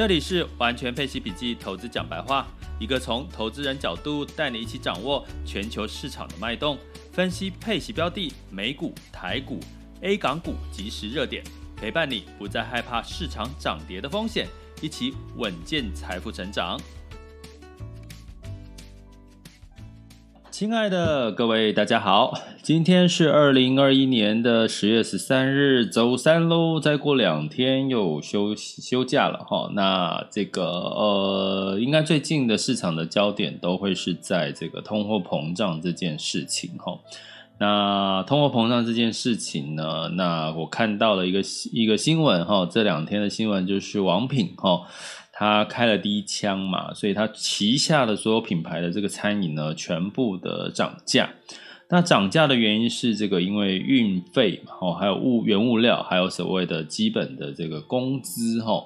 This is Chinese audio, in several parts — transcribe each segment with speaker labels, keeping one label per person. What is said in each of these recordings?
Speaker 1: 这里是完全配息笔记投资讲白话，一个从投资人角度带你一起掌握全球市场的脉动，分析配息标的、美股、台股、A 港股及时热点，陪伴你不再害怕市场涨跌的风险，一起稳健财富成长。亲爱的各位，大家好，今天是二零二一年的十月十三日，周三喽。再过两天又休休假了哈。那这个呃，应该最近的市场的焦点都会是在这个通货膨胀这件事情哈。那通货膨胀这件事情呢，那我看到了一个一个新闻哈，这两天的新闻就是王品哈。他开了第一枪嘛，所以他旗下的所有品牌的这个餐饮呢，全部的涨价。那涨价的原因是这个，因为运费哦，还有物原物料，还有所谓的基本的这个工资哈，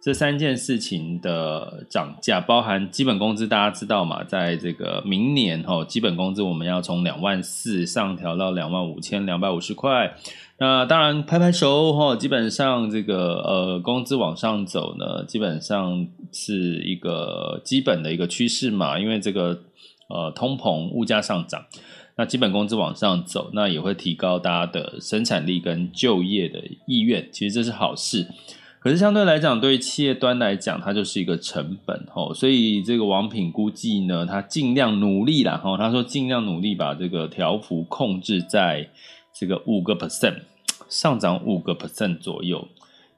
Speaker 1: 这三件事情的涨价，包含基本工资，大家知道嘛，在这个明年哈，基本工资我们要从两万四上调到两万五千两百五十块。那当然，拍拍手哈，基本上这个呃，工资往上走呢，基本上是一个基本的一个趋势嘛。因为这个呃，通膨物价上涨，那基本工资往上走，那也会提高大家的生产力跟就业的意愿。其实这是好事。可是相对来讲，对于企业端来讲，它就是一个成本哈。所以这个王品估计呢，他尽量努力啦哈。他说尽量努力把这个调幅控制在。这个五个 percent 上涨五个 percent 左右，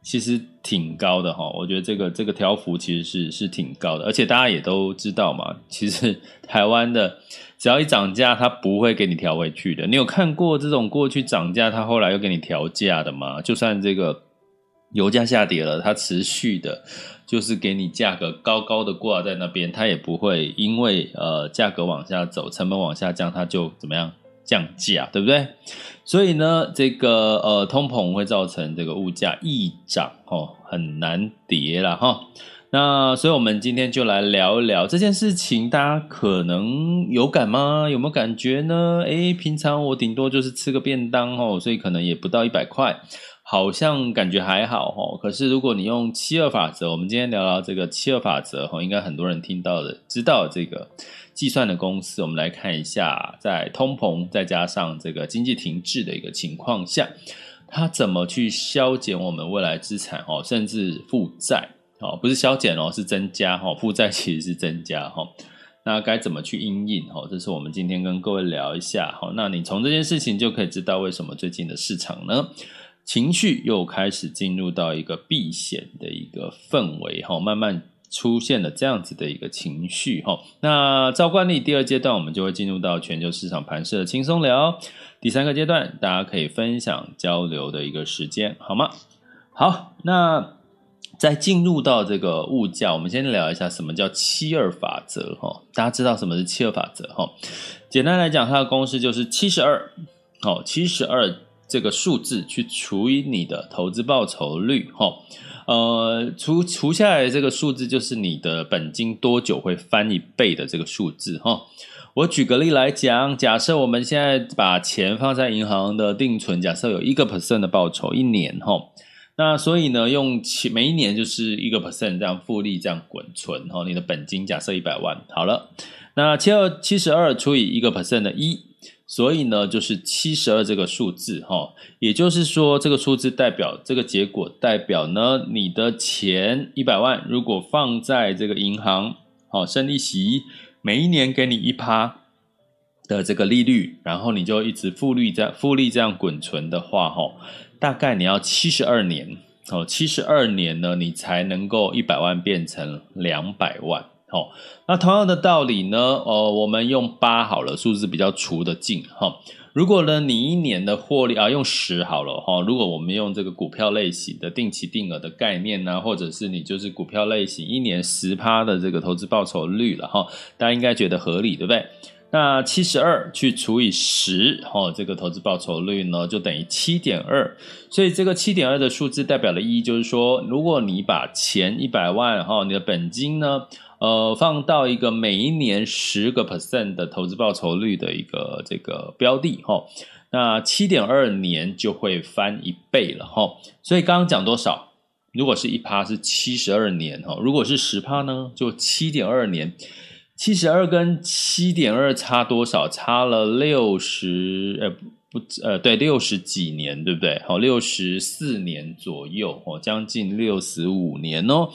Speaker 1: 其实挺高的哈。我觉得这个这个调幅其实是是挺高的，而且大家也都知道嘛，其实 台湾的只要一涨价，它不会给你调回去的。你有看过这种过去涨价，它后来又给你调价的吗？就算这个油价下跌了，它持续的，就是给你价格高高的挂在那边，它也不会因为呃价格往下走，成本往下降，它就怎么样？降价，对不对？所以呢，这个呃，通膨会造成这个物价一涨哦，很难跌了哈。那所以，我们今天就来聊一聊这件事情，大家可能有感吗？有没有感觉呢？诶，平常我顶多就是吃个便当哦，所以可能也不到一百块，好像感觉还好哦。可是如果你用七二法则，我们今天聊聊这个七二法则哦，应该很多人听到的，知道这个。计算的公式，我们来看一下，在通膨再加上这个经济停滞的一个情况下，它怎么去削减我们未来资产哦，甚至负债哦，不是削减哦，是增加哈，负债其实是增加哈。那该怎么去因应哦？这是我们今天跟各位聊一下哈。那你从这件事情就可以知道为什么最近的市场呢，情绪又开始进入到一个避险的一个氛围哈，慢慢。出现了这样子的一个情绪哈，那照惯例，第二阶段我们就会进入到全球市场盘势的轻松聊。第三个阶段，大家可以分享交流的一个时间，好吗？好，那在进入到这个物价，我们先聊一下什么叫七二法则哈。大家知道什么是七二法则哈？简单来讲，它的公式就是七十二，好，七十二这个数字去除以你的投资报酬率哈。呃，除除下来这个数字就是你的本金多久会翻一倍的这个数字哈。我举个例来讲，假设我们现在把钱放在银行的定存，假设有一个 percent 的报酬一年哈，那所以呢，用每一年就是一个 percent 这样复利这样滚存哈，你的本金假设一百万好了，那七二七十二除以一个 percent 的一。所以呢，就是七十二这个数字哈，也就是说，这个数字代表这个结果代表呢，你的钱一百万，如果放在这个银行，好，生利息，每一年给你一趴的这个利率，然后你就一直复利这样复利这样滚存的话，哈，大概你要七十二年，哦，七十二年呢，你才能够一百万变成两百万。好，那同样的道理呢？呃，我们用八好了，数字比较除得尽哈。如果呢，你一年的获利啊，用十好了哈。如果我们用这个股票类型的定期定额的概念呢，或者是你就是股票类型一年十趴的这个投资报酬率了哈，大家应该觉得合理，对不对？那七十二去除以十，哈，这个投资报酬率呢就等于七点二。所以这个七点二的数字代表的意义就是说，如果你把钱一百万哈，你的本金呢，呃，放到一个每一年十个 percent 的投资报酬率的一个这个标的哈，那七点二年就会翻一倍了哈。所以刚刚讲多少？如果是一趴是七十二年哈，如果是十趴呢，就七点二年。七十二跟七点二差多少？差了六十，呃，不，呃，对，六十几年，对不对？好，六十四年左右，哦，将近六十五年哦。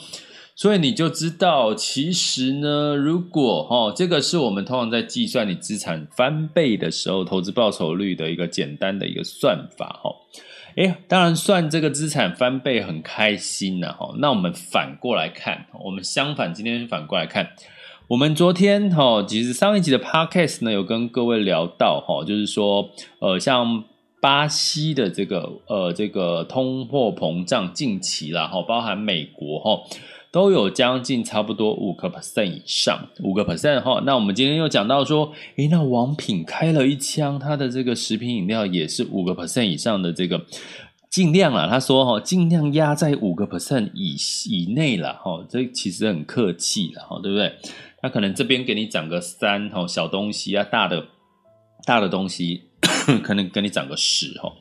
Speaker 1: 所以你就知道，其实呢，如果哈，这个是我们通常在计算你资产翻倍的时候，投资报酬率的一个简单的一个算法，哈。诶，当然算这个资产翻倍很开心呐，哈。那我们反过来看，我们相反，今天反过来看。我们昨天哈，其实上一集的 podcast 呢，有跟各位聊到哈，就是说，呃，像巴西的这个呃这个通货膨胀近期啦哈，包含美国哈，都有将近差不多五个 percent 以上，五个 percent 哈。那我们今天又讲到说，诶，那王品开了一枪，它的这个食品饮料也是五个 percent 以上的这个尽量啦，他说哈，尽量压在五个 percent 以以内了哈，这其实很客气了哈，对不对？那可能这边给你涨个三哈，小东西啊，大的大的东西 可能跟你涨个十哈。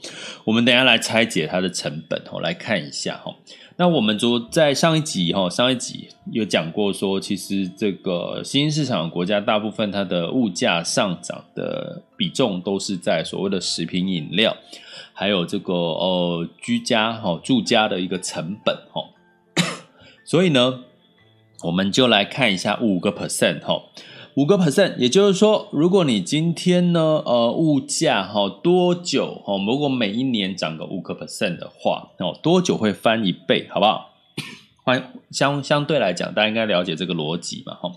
Speaker 1: 我们等下来拆解它的成本哦，来看一下哈。那我们昨在上一集哈，上一集有讲过说，其实这个新兴市场的国家大部分它的物价上涨的比重都是在所谓的食品饮料，还有这个呃居家哈住家的一个成本哈。所以呢。我们就来看一下五个 percent 哈，五个 percent，也就是说，如果你今天呢，呃，物价哈多久哈，如果每一年涨个五个 percent 的话，哦，多久会翻一倍，好不好？欢相相对来讲，大家应该了解这个逻辑嘛，哈。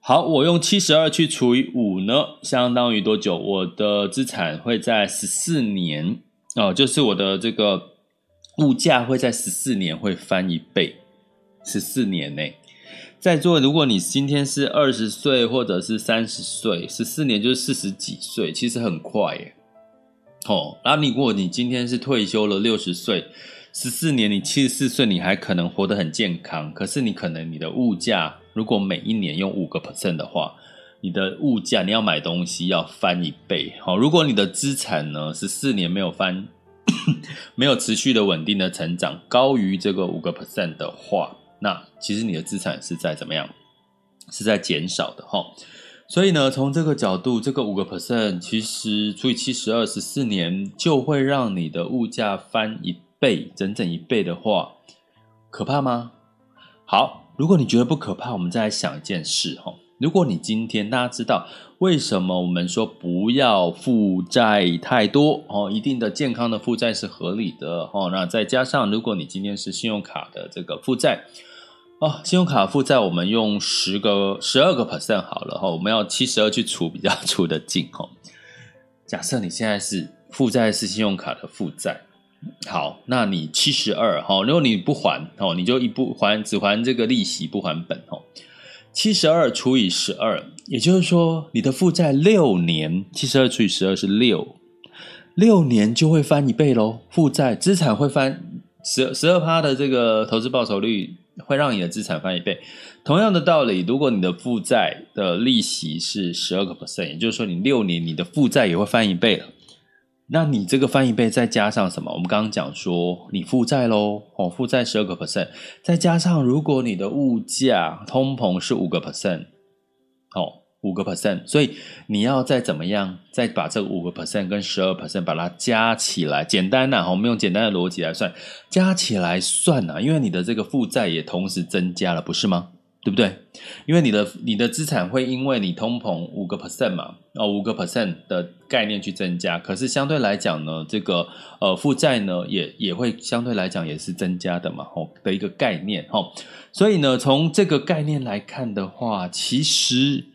Speaker 1: 好，我用七十二去除以五呢，相当于多久？我的资产会在十四年哦，就是我的这个物价会在十四年会翻一倍，十四年内。在座，如果你今天是二十岁或者是三十岁，十四年就是四十几岁，其实很快耶。哦，然后你如果你今天是退休了六十岁，十四年你七十四岁，你还可能活得很健康。可是你可能你的物价，如果每一年用五个 percent 的话，你的物价你要买东西要翻一倍。好，如果你的资产呢，十四年没有翻，没有持续的稳定的成长，高于这个五个 percent 的话。那其实你的资产是在怎么样？是在减少的哈。所以呢，从这个角度，这个五个 percent 其实除以七十二，十四年就会让你的物价翻一倍，整整一倍的话，可怕吗？好，如果你觉得不可怕，我们再来想一件事哈。如果你今天大家知道为什么我们说不要负债太多哦，一定的健康的负债是合理的哦。那再加上如果你今天是信用卡的这个负债。哦，信用卡负债我们用十个十二个 percent 好了哈，我们要七十二去除比较 除得进哈。假设你现在是负债是信用卡的负债，好，那你七十二哈，如果你不还哦，你就一不还只还这个利息不还本哦。七十二除以十二，也就是说你的负债六年，七十二除以十二是六，六年就会翻一倍喽，负债资产会翻十十二趴的这个投资报酬率。会让你的资产翻一倍。同样的道理，如果你的负债的利息是十二个 percent，也就是说你六年你的负债也会翻一倍了。那你这个翻一倍再加上什么？我们刚刚讲说你负债喽，哦，负债十二个 percent，再加上如果你的物价通膨是五个 percent，五个 percent，所以你要再怎么样，再把这五个 percent 跟十二 percent 把它加起来，简单呐，我们用简单的逻辑来算，加起来算呐，因为你的这个负债也同时增加了，不是吗？对不对？因为你的你的资产会因为你通膨五个 percent 嘛，哦，五个 percent 的概念去增加，可是相对来讲呢，这个呃负债呢也也会相对来讲也是增加的嘛，哦的一个概念哈，所以呢，从这个概念来看的话，其实。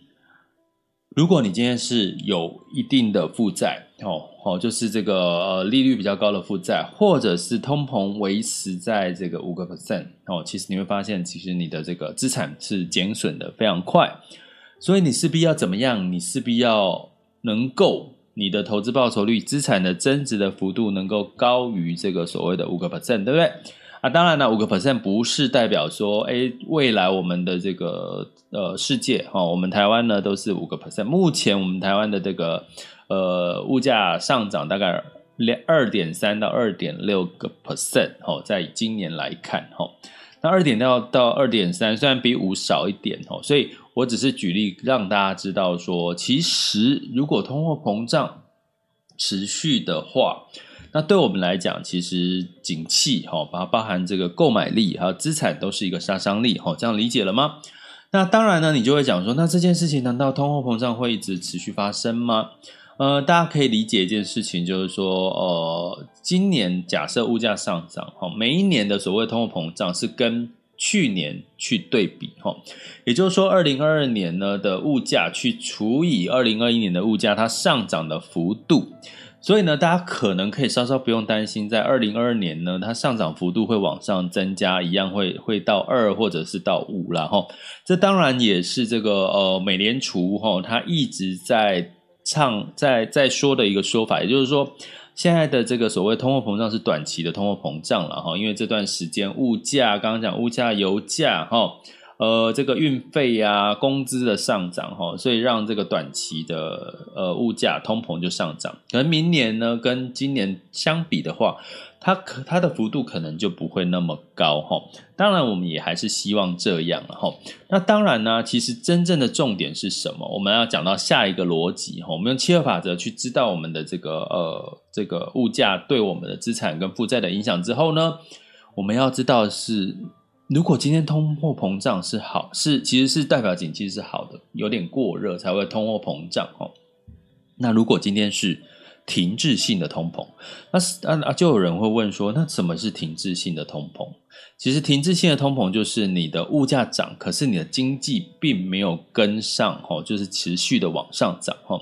Speaker 1: 如果你今天是有一定的负债哦哦，就是这个呃利率比较高的负债，或者是通膨维持在这个五个 percent 哦，其实你会发现，其实你的这个资产是减损的非常快，所以你势必要怎么样？你势必要能够。你的投资报酬率、资产的增值的幅度能够高于这个所谓的五个 percent，对不对？啊，当然了，五个 percent 不是代表说，哎，未来我们的这个呃世界哈、哦，我们台湾呢都是五个 percent。目前我们台湾的这个呃物价上涨大概两二点三到二点六个 percent，哦，在今年来看，哈、哦，那二点六到二点三虽然比五少一点，哦，所以。我只是举例让大家知道说，其实如果通货膨胀持续的话，那对我们来讲，其实景气哈，把它包含这个购买力还有资产都是一个杀伤力哈，这样理解了吗？那当然呢，你就会讲说，那这件事情难道通货膨胀会一直持续发生吗？呃，大家可以理解一件事情，就是说，呃，今年假设物价上涨哈，每一年的所谓通货膨胀是跟去年去对比哈，也就是说，二零二二年呢的物价去除以二零二一年的物价，它上涨的幅度，所以呢，大家可能可以稍稍不用担心，在二零二二年呢，它上涨幅度会往上增加，一样会会到二或者是到五了哈。这当然也是这个呃，美联储哈，它一直在唱在在说的一个说法，也就是说。现在的这个所谓通货膨胀是短期的通货膨胀了哈，因为这段时间物价，刚刚讲物价、油价哈，呃，这个运费呀、工资的上涨哈，所以让这个短期的呃物价通膨就上涨。可能明年呢，跟今年相比的话。它可它的幅度可能就不会那么高哈，当然我们也还是希望这样了哈。那当然呢，其实真正的重点是什么？我们要讲到下一个逻辑哈，我们用七二法则去知道我们的这个呃这个物价对我们的资产跟负债的影响之后呢，我们要知道是，如果今天通货膨胀是好，是其实是代表景气是好的，有点过热才会通货膨胀哈。那如果今天是停滞性的通膨，那是啊啊，就有人会问说，那什么是停滞性的通膨？其实停滞性的通膨就是你的物价涨，可是你的经济并没有跟上，哈，就是持续的往上涨，哈。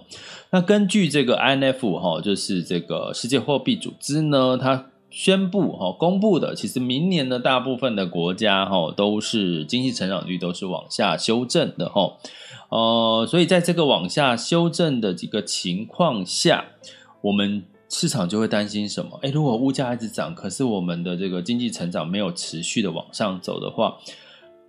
Speaker 1: 那根据这个 I N F 哈，就是这个世界货币组织呢，它宣布，哈，公布的，其实明年呢，大部分的国家，哈，都是经济成长率都是往下修正的，哈，呃，所以在这个往下修正的几个情况下。我们市场就会担心什么？诶，如果物价一直涨，可是我们的这个经济成长没有持续的往上走的话，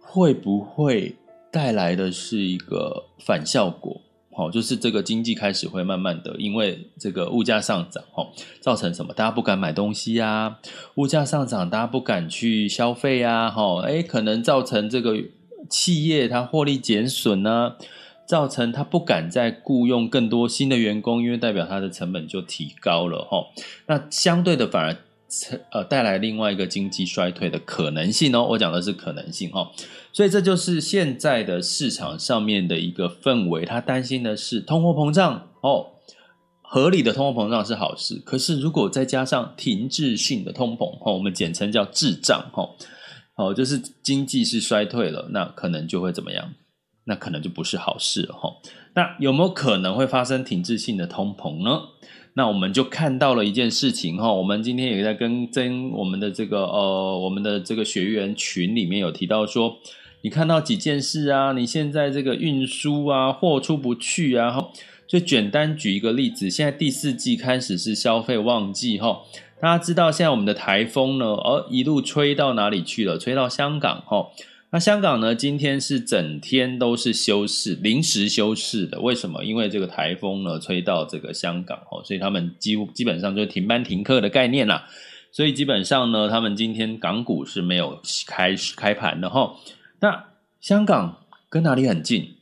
Speaker 1: 会不会带来的是一个反效果？哦，就是这个经济开始会慢慢的因为这个物价上涨，哦，造成什么？大家不敢买东西啊，物价上涨，大家不敢去消费啊，哈，诶，可能造成这个企业它获利减损呢。造成他不敢再雇佣更多新的员工，因为代表他的成本就提高了哈。那相对的反而呃带来另外一个经济衰退的可能性哦。我讲的是可能性哈，所以这就是现在的市场上面的一个氛围。他担心的是通货膨胀哦，合理的通货膨胀是好事，可是如果再加上停滞性的通膨哈，我们简称叫滞胀哈，哦，就是经济是衰退了，那可能就会怎么样？那可能就不是好事了哈。那有没有可能会发生停滞性的通膨呢？那我们就看到了一件事情哈。我们今天也在跟跟我们的这个呃我们的这个学员群里面有提到说，你看到几件事啊？你现在这个运输啊，货出不去啊。哈就简单举一个例子，现在第四季开始是消费旺季哈。大家知道现在我们的台风呢，呃，一路吹到哪里去了？吹到香港哈。那香港呢？今天是整天都是休市，临时休市的。为什么？因为这个台风呢吹到这个香港哦，所以他们几乎基本上就是停班停课的概念啦。所以基本上呢，他们今天港股是没有开始开盘的哈。那香港跟哪里很近？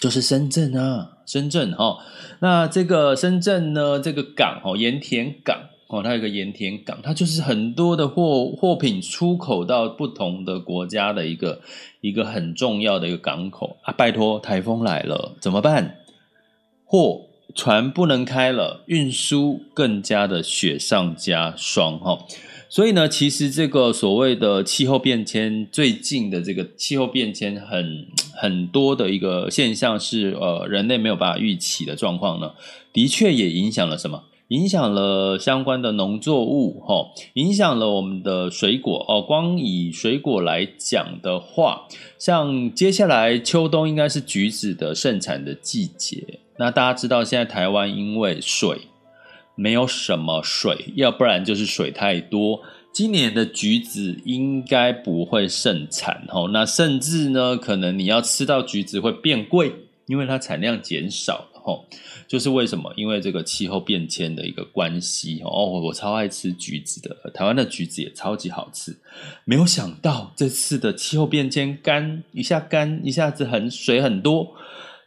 Speaker 1: 就是深圳啊，深圳哈。那这个深圳呢，这个港哦，盐田港。哦，它有个盐田港，它就是很多的货货品出口到不同的国家的一个一个很重要的一个港口啊！拜托，台风来了怎么办？货船不能开了，运输更加的雪上加霜哈。所以呢，其实这个所谓的气候变迁，最近的这个气候变迁很很多的一个现象是，呃，人类没有办法预期的状况呢，的确也影响了什么？影响了相关的农作物，哈，影响了我们的水果哦。光以水果来讲的话，像接下来秋冬应该是橘子的盛产的季节。那大家知道，现在台湾因为水没有什么水，要不然就是水太多。今年的橘子应该不会盛产，哦。那甚至呢，可能你要吃到橘子会变贵，因为它产量减少。哦，就是为什么？因为这个气候变迁的一个关系哦。我超爱吃橘子的，台湾的橘子也超级好吃。没有想到这次的气候变迁，干一下干，一下子很水很多，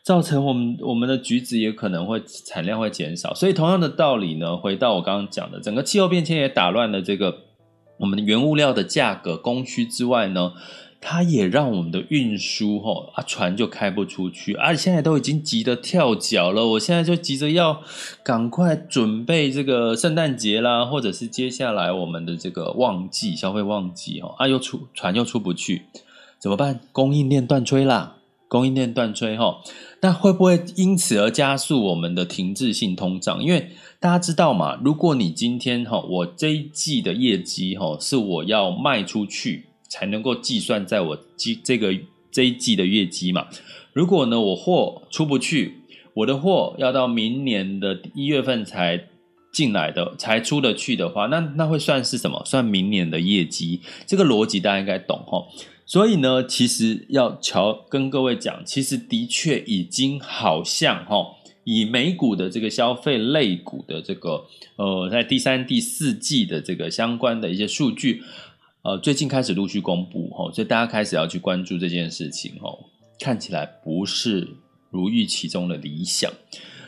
Speaker 1: 造成我们我们的橘子也可能会产量会减少。所以同样的道理呢，回到我刚刚讲的，整个气候变迁也打乱了这个我们的原物料的价格供需之外呢。它也让我们的运输哈啊船就开不出去，啊、现在都已经急得跳脚了。我现在就急着要赶快准备这个圣诞节啦，或者是接下来我们的这个旺季消费旺季哦啊，又出船又出不去，怎么办？供应链断炊啦，供应链断炊哈，那会不会因此而加速我们的停滞性通胀？因为大家知道嘛，如果你今天哈我这一季的业绩哈是我要卖出去。才能够计算在我季这个这一季的业绩嘛。如果呢，我货出不去，我的货要到明年的一月份才进来的，才出得去的话，那那会算是什么？算明年的业绩。这个逻辑大家应该懂齁。所以呢，其实要乔跟各位讲，其实的确已经好像齁，以美股的这个消费类股的这个呃，在第三、第四季的这个相关的一些数据。呃，最近开始陆续公布哦，所以大家开始要去关注这件事情哦，看起来不是如预期中的理想。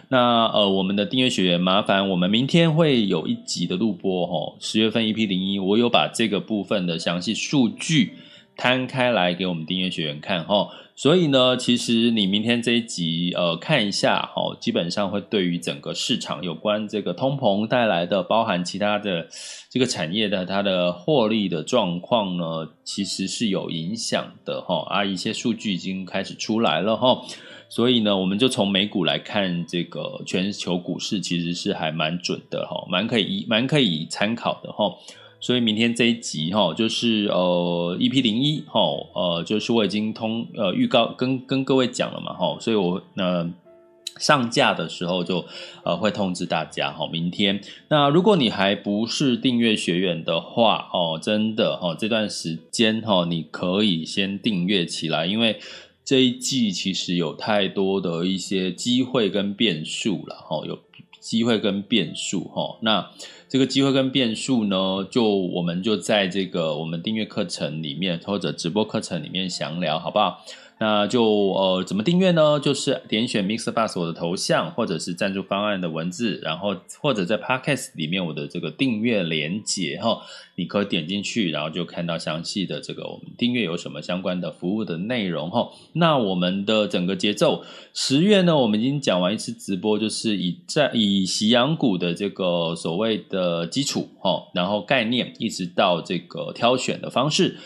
Speaker 1: 那呃，我们的订阅学员，麻烦我们明天会有一集的录播哈，十月份 EP 零一，我有把这个部分的详细数据摊开来给我们订阅学员看齁。所以呢，其实你明天这一集，呃，看一下，哦，基本上会对于整个市场有关这个通膨带来的，包含其他的这个产业的它的获利的状况呢，其实是有影响的，哈，啊，一些数据已经开始出来了，哈，所以呢，我们就从美股来看这个全球股市，其实是还蛮准的，哈，蛮可以蛮可以参考的，哈。所以明天这一集哈，就是呃 EP 零一哈，呃，就是我已经通呃预告跟跟各位讲了嘛哈，所以我呃上架的时候就呃会通知大家哈，明天。那如果你还不是订阅学员的话哦，真的哈，这段时间哈，你可以先订阅起来，因为这一季其实有太多的一些机会跟变数了哈，有机会跟变数哈，那。这个机会跟变数呢，就我们就在这个我们订阅课程里面或者直播课程里面详聊，好不好？那就呃，怎么订阅呢？就是点选 Mix Bus 我的头像，或者是赞助方案的文字，然后或者在 Podcast 里面我的这个订阅连接哈，你可以点进去，然后就看到详细的这个我们订阅有什么相关的服务的内容哈。那我们的整个节奏，十月呢，我们已经讲完一次直播，就是以在以息阳股的这个所谓的基础哈，然后概念一直到这个挑选的方式。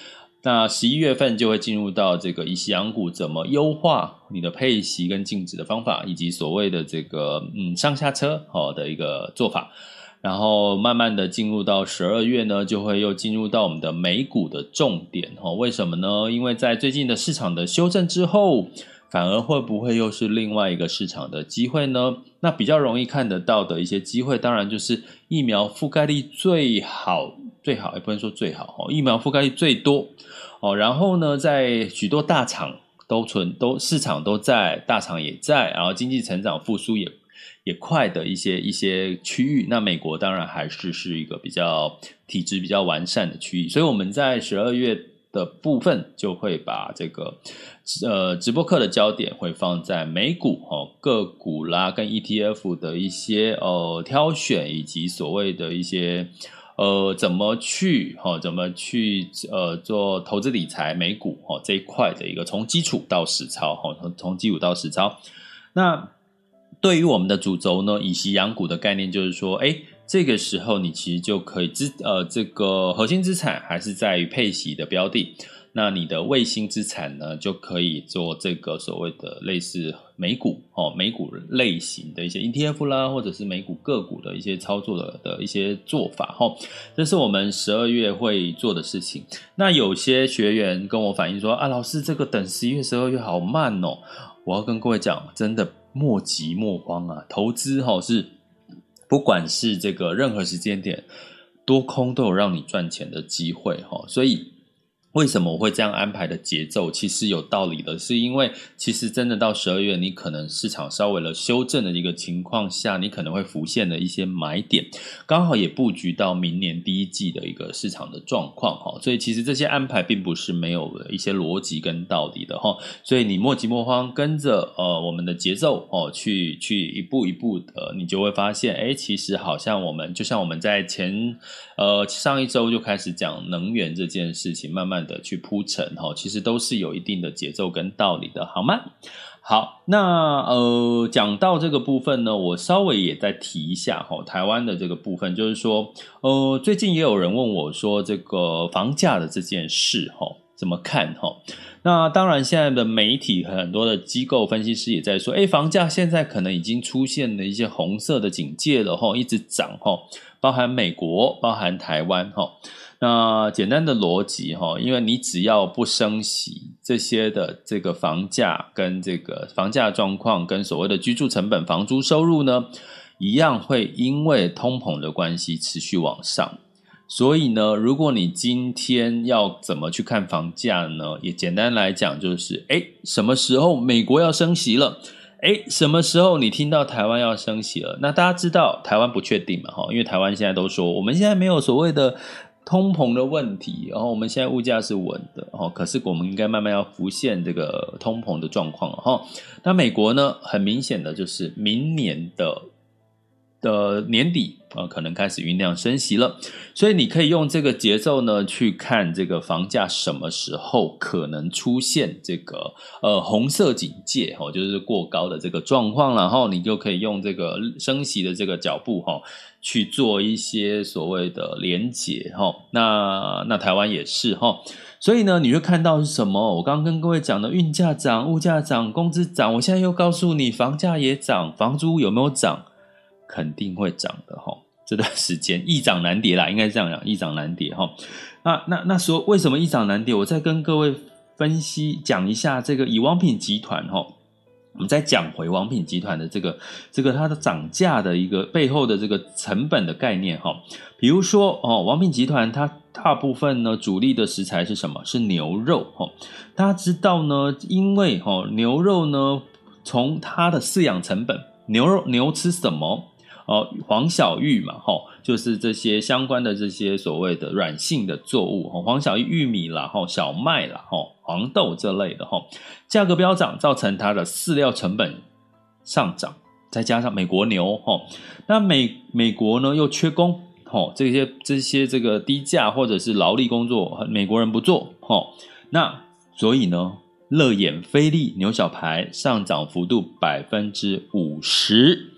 Speaker 1: 那十一月份就会进入到这个以息养股怎么优化你的配息跟净值的方法，以及所谓的这个嗯上下车好的一个做法，然后慢慢的进入到十二月呢，就会又进入到我们的美股的重点哈。为什么呢？因为在最近的市场的修正之后，反而会不会又是另外一个市场的机会呢？那比较容易看得到的一些机会，当然就是疫苗覆盖率最好。最好也不能说最好哦，疫苗覆盖率最多哦，然后呢，在许多大厂都存都市场都在，大厂也在，然后经济成长复苏也也快的一些一些区域，那美国当然还是是一个比较体制比较完善的区域，所以我们在十二月的部分就会把这个呃直播课的焦点会放在美股哦个股啦跟 ETF 的一些呃挑选以及所谓的一些。呃，怎么去哈、哦？怎么去呃做投资理财美股哈、哦、这一块的一个从基础到实操哈，从、从基础到实操。那对于我们的主轴呢，以息养股的概念就是说，哎，这个时候你其实就可以资呃这个核心资产还是在于配息的标的。那你的卫星资产呢，就可以做这个所谓的类似美股哦，美股类型的一些 ETF 啦，或者是美股个股的一些操作的的一些做法哈。这是我们十二月会做的事情。那有些学员跟我反映说啊，老师这个等十一月、十二月好慢哦。我要跟各位讲，真的莫急莫慌啊，投资哈是不管是这个任何时间点，多空都有让你赚钱的机会哈，所以。为什么我会这样安排的节奏？其实有道理的，是因为其实真的到十二月，你可能市场稍微的修正的一个情况下，你可能会浮现的一些买点，刚好也布局到明年第一季的一个市场的状况哈。所以其实这些安排并不是没有一些逻辑跟道理的哈。所以你莫急莫慌，跟着呃我们的节奏哦去去一步一步的，你就会发现，哎，其实好像我们就像我们在前呃上一周就开始讲能源这件事情，慢慢。的去铺陈哈，其实都是有一定的节奏跟道理的，好吗？好，那呃，讲到这个部分呢，我稍微也再提一下哈，台湾的这个部分，就是说，呃，最近也有人问我说，这个房价的这件事哈，怎么看哈？那当然，现在的媒体很多的机构分析师也在说，哎，房价现在可能已经出现了一些红色的警戒了哈，一直涨哈，包含美国，包含台湾哈。那简单的逻辑哈，因为你只要不升息，这些的这个房价跟这个房价状况跟所谓的居住成本、房租收入呢，一样会因为通膨的关系持续往上。所以呢，如果你今天要怎么去看房价呢？也简单来讲就是，诶，什么时候美国要升息了？诶，什么时候你听到台湾要升息了？那大家知道台湾不确定嘛？哈，因为台湾现在都说我们现在没有所谓的。通膨的问题，然后我们现在物价是稳的，哦，可是我们应该慢慢要浮现这个通膨的状况了，哈。那美国呢，很明显的就是明年的的年底啊，可能开始酝酿升息了，所以你可以用这个节奏呢去看这个房价什么时候可能出现这个呃红色警戒，哈，就是过高的这个状况，然后你就可以用这个升息的这个脚步，哈。去做一些所谓的连结哈，那那台湾也是哈，所以呢，你会看到是什么？我刚刚跟各位讲的，运价涨、物价涨、工资涨，我现在又告诉你，房价也涨，房租有没有涨？肯定会涨的哈。这段时间易涨难跌啦，应该是这样讲，易涨难跌哈。那那那说为什么易涨难跌？我再跟各位分析讲一下这个以王品集团哈。我们再讲回王品集团的这个这个它的涨价的一个背后的这个成本的概念哈，比如说哦，王品集团它大部分呢主力的食材是什么？是牛肉哈。大家知道呢，因为哈牛肉呢从它的饲养成本，牛肉牛吃什么？哦，黄小玉嘛，哈，就是这些相关的这些所谓的软性的作物，黄小玉玉米啦，哈，小麦啦，哈，黄豆这类的，哈，价格飙涨，造成它的饲料成本上涨，再加上美国牛，哈，那美美国呢又缺工，哈，这些这些这个低价或者是劳力工作，美国人不做，哈，那所以呢，乐眼菲力牛小排上涨幅度百分之五十。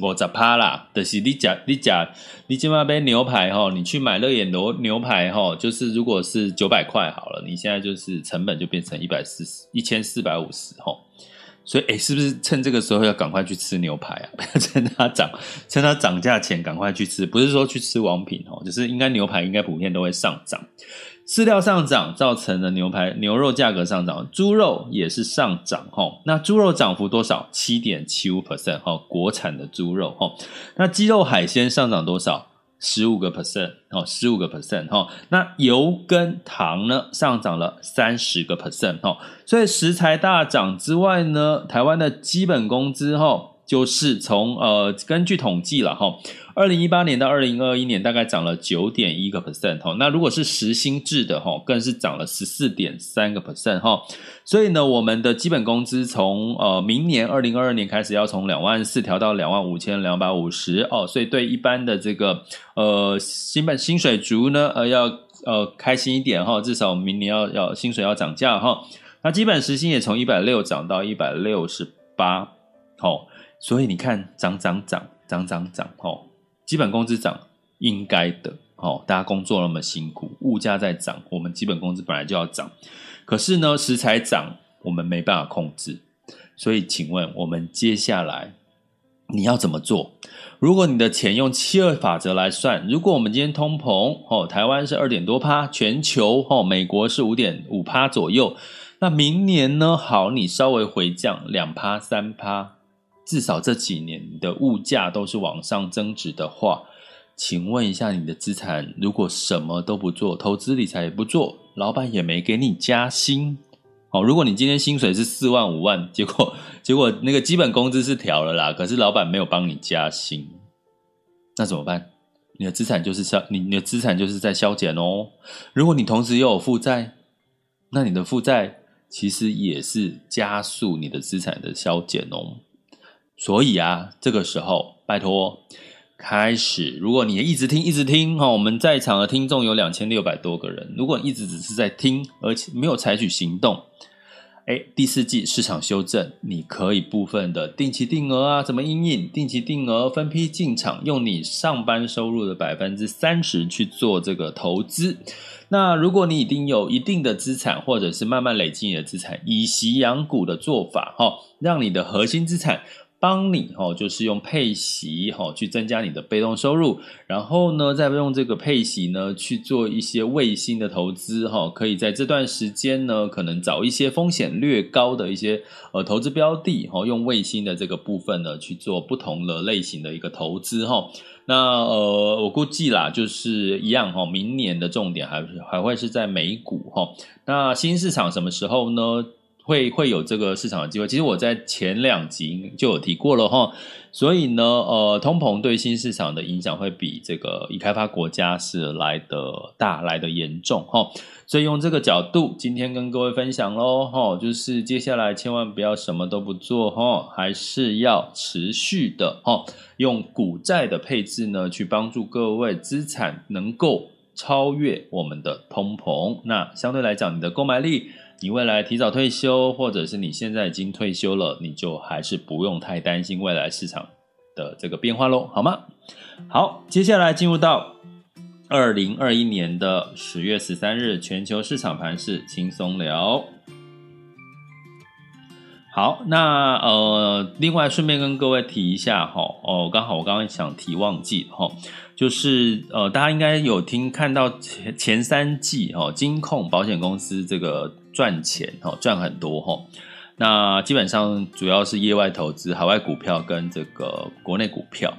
Speaker 1: 我十趴啦，就是你讲你讲你今晚杯牛排哈，你去买乐眼牛牛排哈，就是如果是九百块好了，你现在就是成本就变成一百四十一千四百五十哈，所以诶、是不是趁这个时候要赶快去吃牛排啊？不 要趁它涨，趁它涨价前赶快去吃，不是说去吃王品哦，就是应该牛排应该普遍都会上涨。饲料上涨造成了牛排牛肉价格上涨，猪肉也是上涨哈。那猪肉涨幅多少？七点七五 percent 哈，国产的猪肉哈。那鸡肉海鲜上涨多少？十五个 percent 哦，十五个 percent 哈。那油跟糖呢上涨了三十个 percent 哈。所以食材大涨之外呢，台湾的基本工资哈。就是从呃，根据统计了哈，二零一八年到二零二一年大概涨了九点一个 percent 哈，那如果是时薪制的哈，更是涨了十四点三个 percent 哈，所以呢，我们的基本工资从呃明年二零二二年开始要从两万四调到两万五千两百五十哦，所以对一般的这个呃新本薪水族呢，呃要呃开心一点哈，至少明年要要薪水要涨价哈，那基本时薪也从一百六涨到一百六十八，好。所以你看，涨涨涨涨涨涨，哦，基本工资涨应该的，哦，大家工作那么辛苦，物价在涨，我们基本工资本来就要涨。可是呢，食材涨，我们没办法控制。所以，请问我们接下来你要怎么做？如果你的钱用七二法则来算，如果我们今天通膨，哦，台湾是二点多趴，全球哦，美国是五点五趴左右，那明年呢？好，你稍微回降两趴三趴，至少这几年的物价都是往上增值的话，请问一下你的资产，如果什么都不做，投资理财也不做，老板也没给你加薪。哦，如果你今天薪水是四万五万，结果结果那个基本工资是调了啦，可是老板没有帮你加薪，那怎么办？你的资产就是消，你你的资产就是在消减哦。如果你同时又有负债，那你的负债其实也是加速你的资产的消减哦。所以啊，这个时候拜托。开始，如果你一直听，一直听哈，我们在场的听众有两千六百多个人。如果你一直只是在听，而且没有采取行动，哎，第四季市场修正，你可以部分的定期定额啊，怎么因应定期定额分批进场，用你上班收入的百分之三十去做这个投资。那如果你已经有一定的资产，或者是慢慢累积你的资产，以息养股的做法哈，让你的核心资产。帮你哈，就是用配息哈去增加你的被动收入，然后呢，再用这个配息呢去做一些卫星的投资哈，可以在这段时间呢，可能找一些风险略高的一些呃投资标的哈，用卫星的这个部分呢去做不同的类型的一个投资哈。那呃，我估计啦，就是一样哈，明年的重点还还会是在美股哈。那新市场什么时候呢？会会有这个市场的机会，其实我在前两集就有提过了哈，所以呢，呃，通膨对新市场的影响会比这个已开发国家是来得大、来得严重哈，所以用这个角度，今天跟各位分享喽哈，就是接下来千万不要什么都不做哈，还是要持续的哈，用股债的配置呢，去帮助各位资产能够超越我们的通膨，那相对来讲，你的购买力。你未来提早退休，或者是你现在已经退休了，你就还是不用太担心未来市场的这个变化喽，好吗？好，接下来进入到二零二一年的十月十三日全球市场盘势轻松聊。好，那呃，另外顺便跟各位提一下哈，哦，刚好我刚刚想提忘记哈。就是呃，大家应该有听看到前前三季哈，金控保险公司这个赚钱哈，赚很多哈。那基本上主要是业外投资、海外股票跟这个国内股票。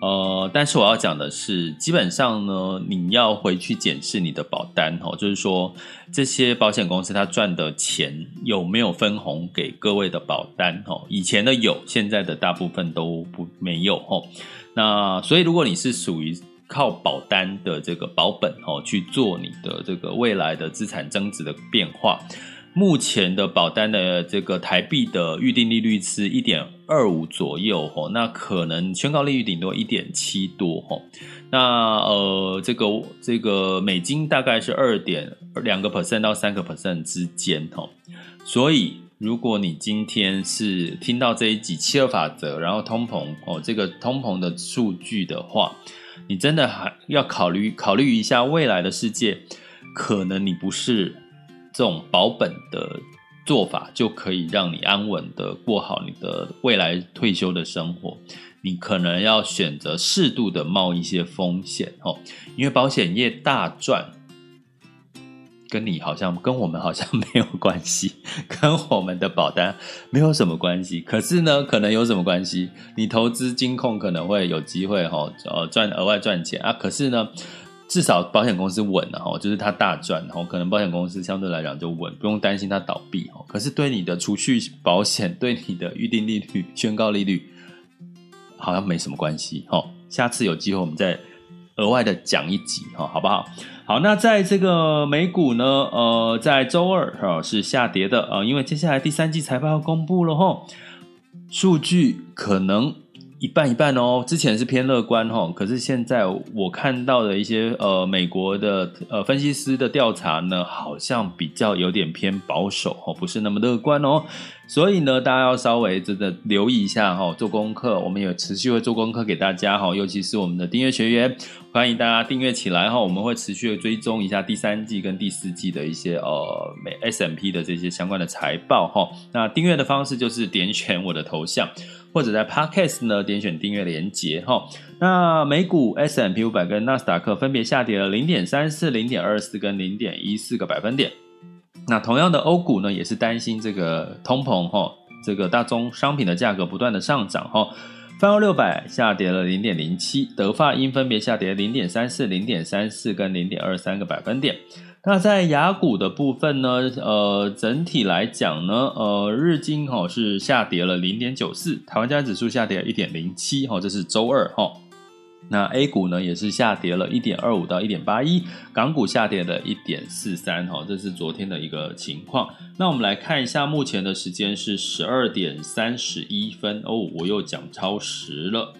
Speaker 1: 呃，但是我要讲的是，基本上呢，你要回去检视你的保单哈，就是说这些保险公司它赚的钱有没有分红给各位的保单哈？以前的有，现在的大部分都不没有哈。那所以，如果你是属于靠保单的这个保本哦，去做你的这个未来的资产增值的变化，目前的保单的这个台币的预定利率是一点二五左右哦，那可能宣告利率顶多一点七多哦。那呃，这个这个美金大概是二点两个 percent 到三个 percent 之间哦，所以。如果你今天是听到这一集七二法则，然后通膨哦，这个通膨的数据的话，你真的还要考虑考虑一下未来的世界，可能你不是这种保本的做法就可以让你安稳的过好你的未来退休的生活，你可能要选择适度的冒一些风险哦，因为保险业大赚。跟你好像跟我们好像 没有关系，跟我们的保单没有什么关系。可是呢，可能有什么关系？你投资金控可能会有机会哈，呃，赚额外赚钱啊。可是呢，至少保险公司稳了哈，就是它大赚，然后可能保险公司相对来讲就稳，不用担心它倒闭哈。可是对你的储蓄保险，对你的预定利率、宣告利率，好像没什么关系哦。下次有机会我们再额外的讲一集哈，好不好？好，那在这个美股呢，呃，在周二哈是下跌的啊，呃，因为接下来第三季财报要公布了哈，数据可能一半一半哦，之前是偏乐观哈，可是现在我看到的一些呃美国的呃分析师的调查呢，好像比较有点偏保守哦，不是那么乐观哦，所以呢，大家要稍微真的留意一下哈，做功课，我们也持续会做功课给大家哈，尤其是我们的订阅学员，欢迎大家订阅起来哈，我们会持续的追踪一下第三季跟第四季的一些呃美 S M P 的这些相关的财报哈，那订阅的方式就是点选我的头像。或者在 Podcast 呢，点选订阅连接哈。那美股 S&P 五百跟纳斯达克分别下跌了零点三四、零点二四跟零点一四个百分点。那同样的欧股呢，也是担心这个通膨哈，这个大宗商品的价格不断的上涨哈。泛欧六百下跌了零点零七，德法英分别下跌零点三四、零点三四跟零点二三个百分点。那在雅股的部分呢，呃，整体来讲呢，呃，日经哈是下跌了零点九四，台湾加指数下跌了一点零七，哈，这是周二哈。那 A 股呢也是下跌了一点二五到一点八一，港股下跌了一点四三，哈，这是昨天的一个情况。那我们来看一下，目前的时间是十二点三十一分哦，我又讲超时了。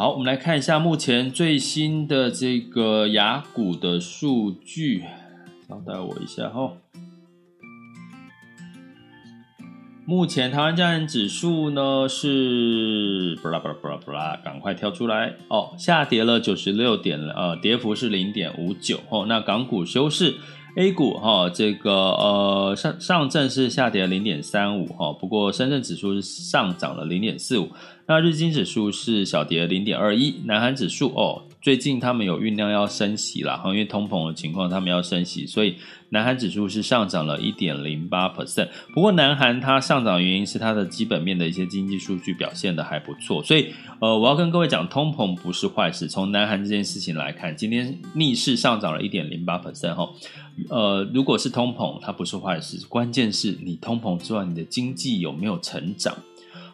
Speaker 1: 好，我们来看一下目前最新的这个雅股的数据，稍待我一下哈。目前台湾加权指数呢是不啦不啦不啦不啦，赶快跳出来哦，下跌了九十六点，呃，跌幅是零点五九哦。那港股休市。A 股哈，这个呃上上证是下跌了零点三五哈，不过深圳指数是上涨了零点四五，那日经指数是小跌零点二一，南韩指数哦。最近他们有酝酿要升息啦，因为通膨的情况，他们要升息，所以南韩指数是上涨了一点零八 percent。不过南韩它上涨原因是它的基本面的一些经济数据表现得还不错，所以呃，我要跟各位讲，通膨不是坏事。从南韩这件事情来看，今天逆势上涨了一点零八 percent 哈，呃，如果是通膨，它不是坏事，关键是你通膨之外，你的经济有没有成长？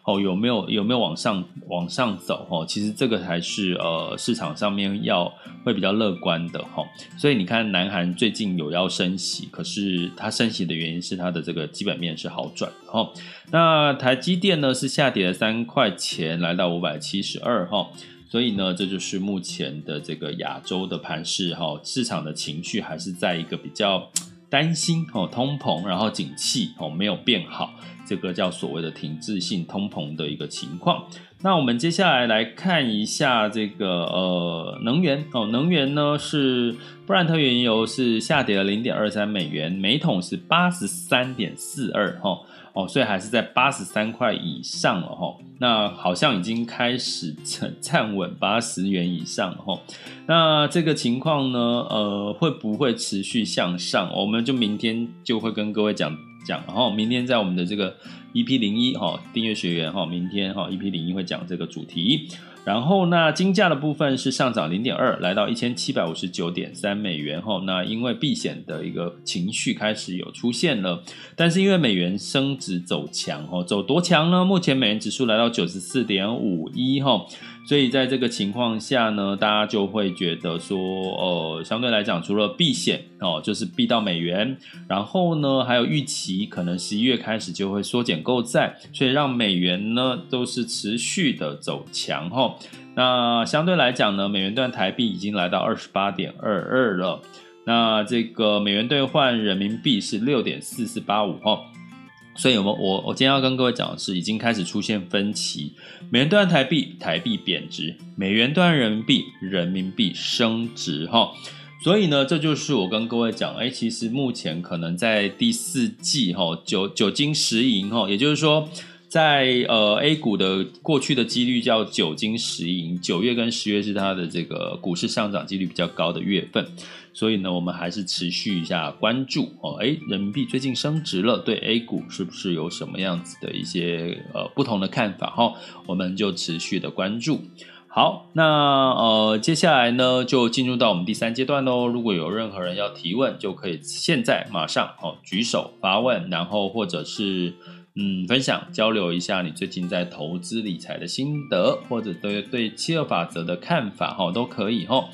Speaker 1: 哦，有没有有没有往上往上走？哦，其实这个才是呃市场上面要会比较乐观的哈。所以你看，南韩最近有要升息，可是它升息的原因是它的这个基本面是好转。哈，那台积电呢是下跌了三块钱，来到五百七十二哈。所以呢，这就是目前的这个亚洲的盘势哈，市场的情绪还是在一个比较担心哦，通膨，然后景气哦没有变好。这个叫所谓的停滞性通膨的一个情况。那我们接下来来看一下这个呃能源哦，能源呢是布兰特原油是下跌了零点二三美元，每桶是八十三点四二哈哦，所以还是在八十三块以上了哈。那好像已经开始站站稳八十元以上了哈。那这个情况呢，呃，会不会持续向上？我们就明天就会跟各位讲。讲，然后明天在我们的这个 EP 零一哈订阅学员哈，明天哈 EP 零一会讲这个主题。然后那金价的部分是上涨零点二，来到一千七百五十九点三美元哈。那因为避险的一个情绪开始有出现了，但是因为美元升值走强哈，走多强呢？目前美元指数来到九十四点五一哈。所以在这个情况下呢，大家就会觉得说，呃，相对来讲，除了避险哦，就是避到美元，然后呢，还有预期可能十一月开始就会缩减购债，所以让美元呢都是持续的走强哈。那相对来讲呢，美元兑台币已经来到二十八点二二了，那这个美元兑换人民币是六点四四八五哈。所以，我们我我今天要跟各位讲的是，已经开始出现分歧。美元兑台币，台币贬值；美元兑人民币，人民币升值。哈，所以呢，这就是我跟各位讲，哎，其实目前可能在第四季，哈，九九金十银，哈，也就是说，在呃 A 股的过去的几率叫九金十银，九月跟十月是它的这个股市上涨几率比较高的月份。所以呢，我们还是持续一下关注哦。诶，人民币最近升值了，对 A 股是不是有什么样子的一些呃不同的看法哈？我们就持续的关注。好，那呃接下来呢，就进入到我们第三阶段喽。如果有任何人要提问，就可以现在马上哦举手发问，然后或者是嗯分享交流一下你最近在投资理财的心得，或者对对七二法则的看法哈，都可以哈。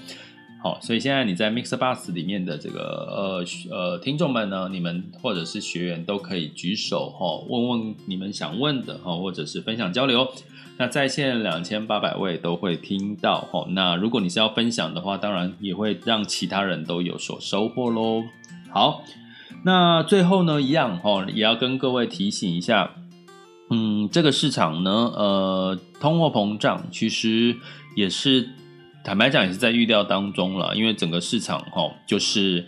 Speaker 1: 好，所以现在你在 MixBus 里面的这个呃呃听众们呢，你们或者是学员都可以举手哈，问问你们想问的哈，或者是分享交流。那在线两千八百位都会听到哈。那如果你是要分享的话，当然也会让其他人都有所收获喽。好，那最后呢，一样哈，也要跟各位提醒一下，嗯，这个市场呢，呃，通货膨胀其实也是坦白讲也是在预料当中了，因为整个市场哈，就是。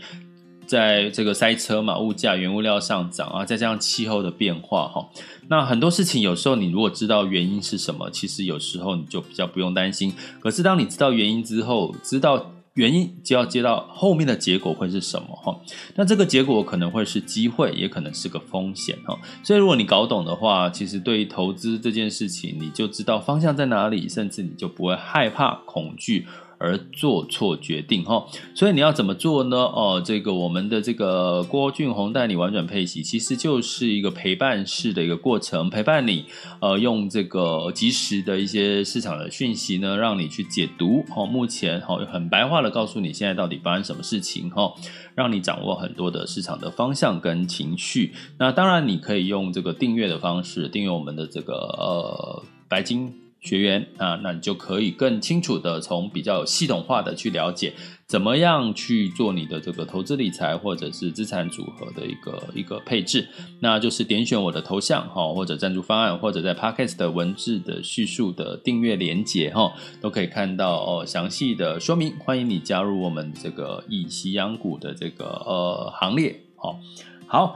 Speaker 1: 在这个塞车嘛，物价、原物料上涨啊，再加上气候的变化哈，那很多事情有时候你如果知道原因是什么，其实有时候你就比较不用担心。可是当你知道原因之后，知道原因就要接到后面的结果会是什么哈。那这个结果可能会是机会，也可能是个风险哈。所以如果你搞懂的话，其实对于投资这件事情，你就知道方向在哪里，甚至你就不会害怕、恐惧。而做错决定哈，所以你要怎么做呢？哦，这个我们的这个郭俊宏带你玩转配息，其实就是一个陪伴式的一个过程，陪伴你，呃，用这个及时的一些市场的讯息呢，让你去解读。哦，目前哈很白话的告诉你现在到底发生什么事情哈，让你掌握很多的市场的方向跟情绪。那当然你可以用这个订阅的方式订阅我们的这个呃白金。学员啊，那你就可以更清楚的从比较系统化的去了解，怎么样去做你的这个投资理财或者是资产组合的一个一个配置。那就是点选我的头像哈，或者赞助方案，或者在 Podcast 的文字的叙述的订阅连接哈，都可以看到哦详细的说明。欢迎你加入我们这个以息养股的这个呃行列。好，好。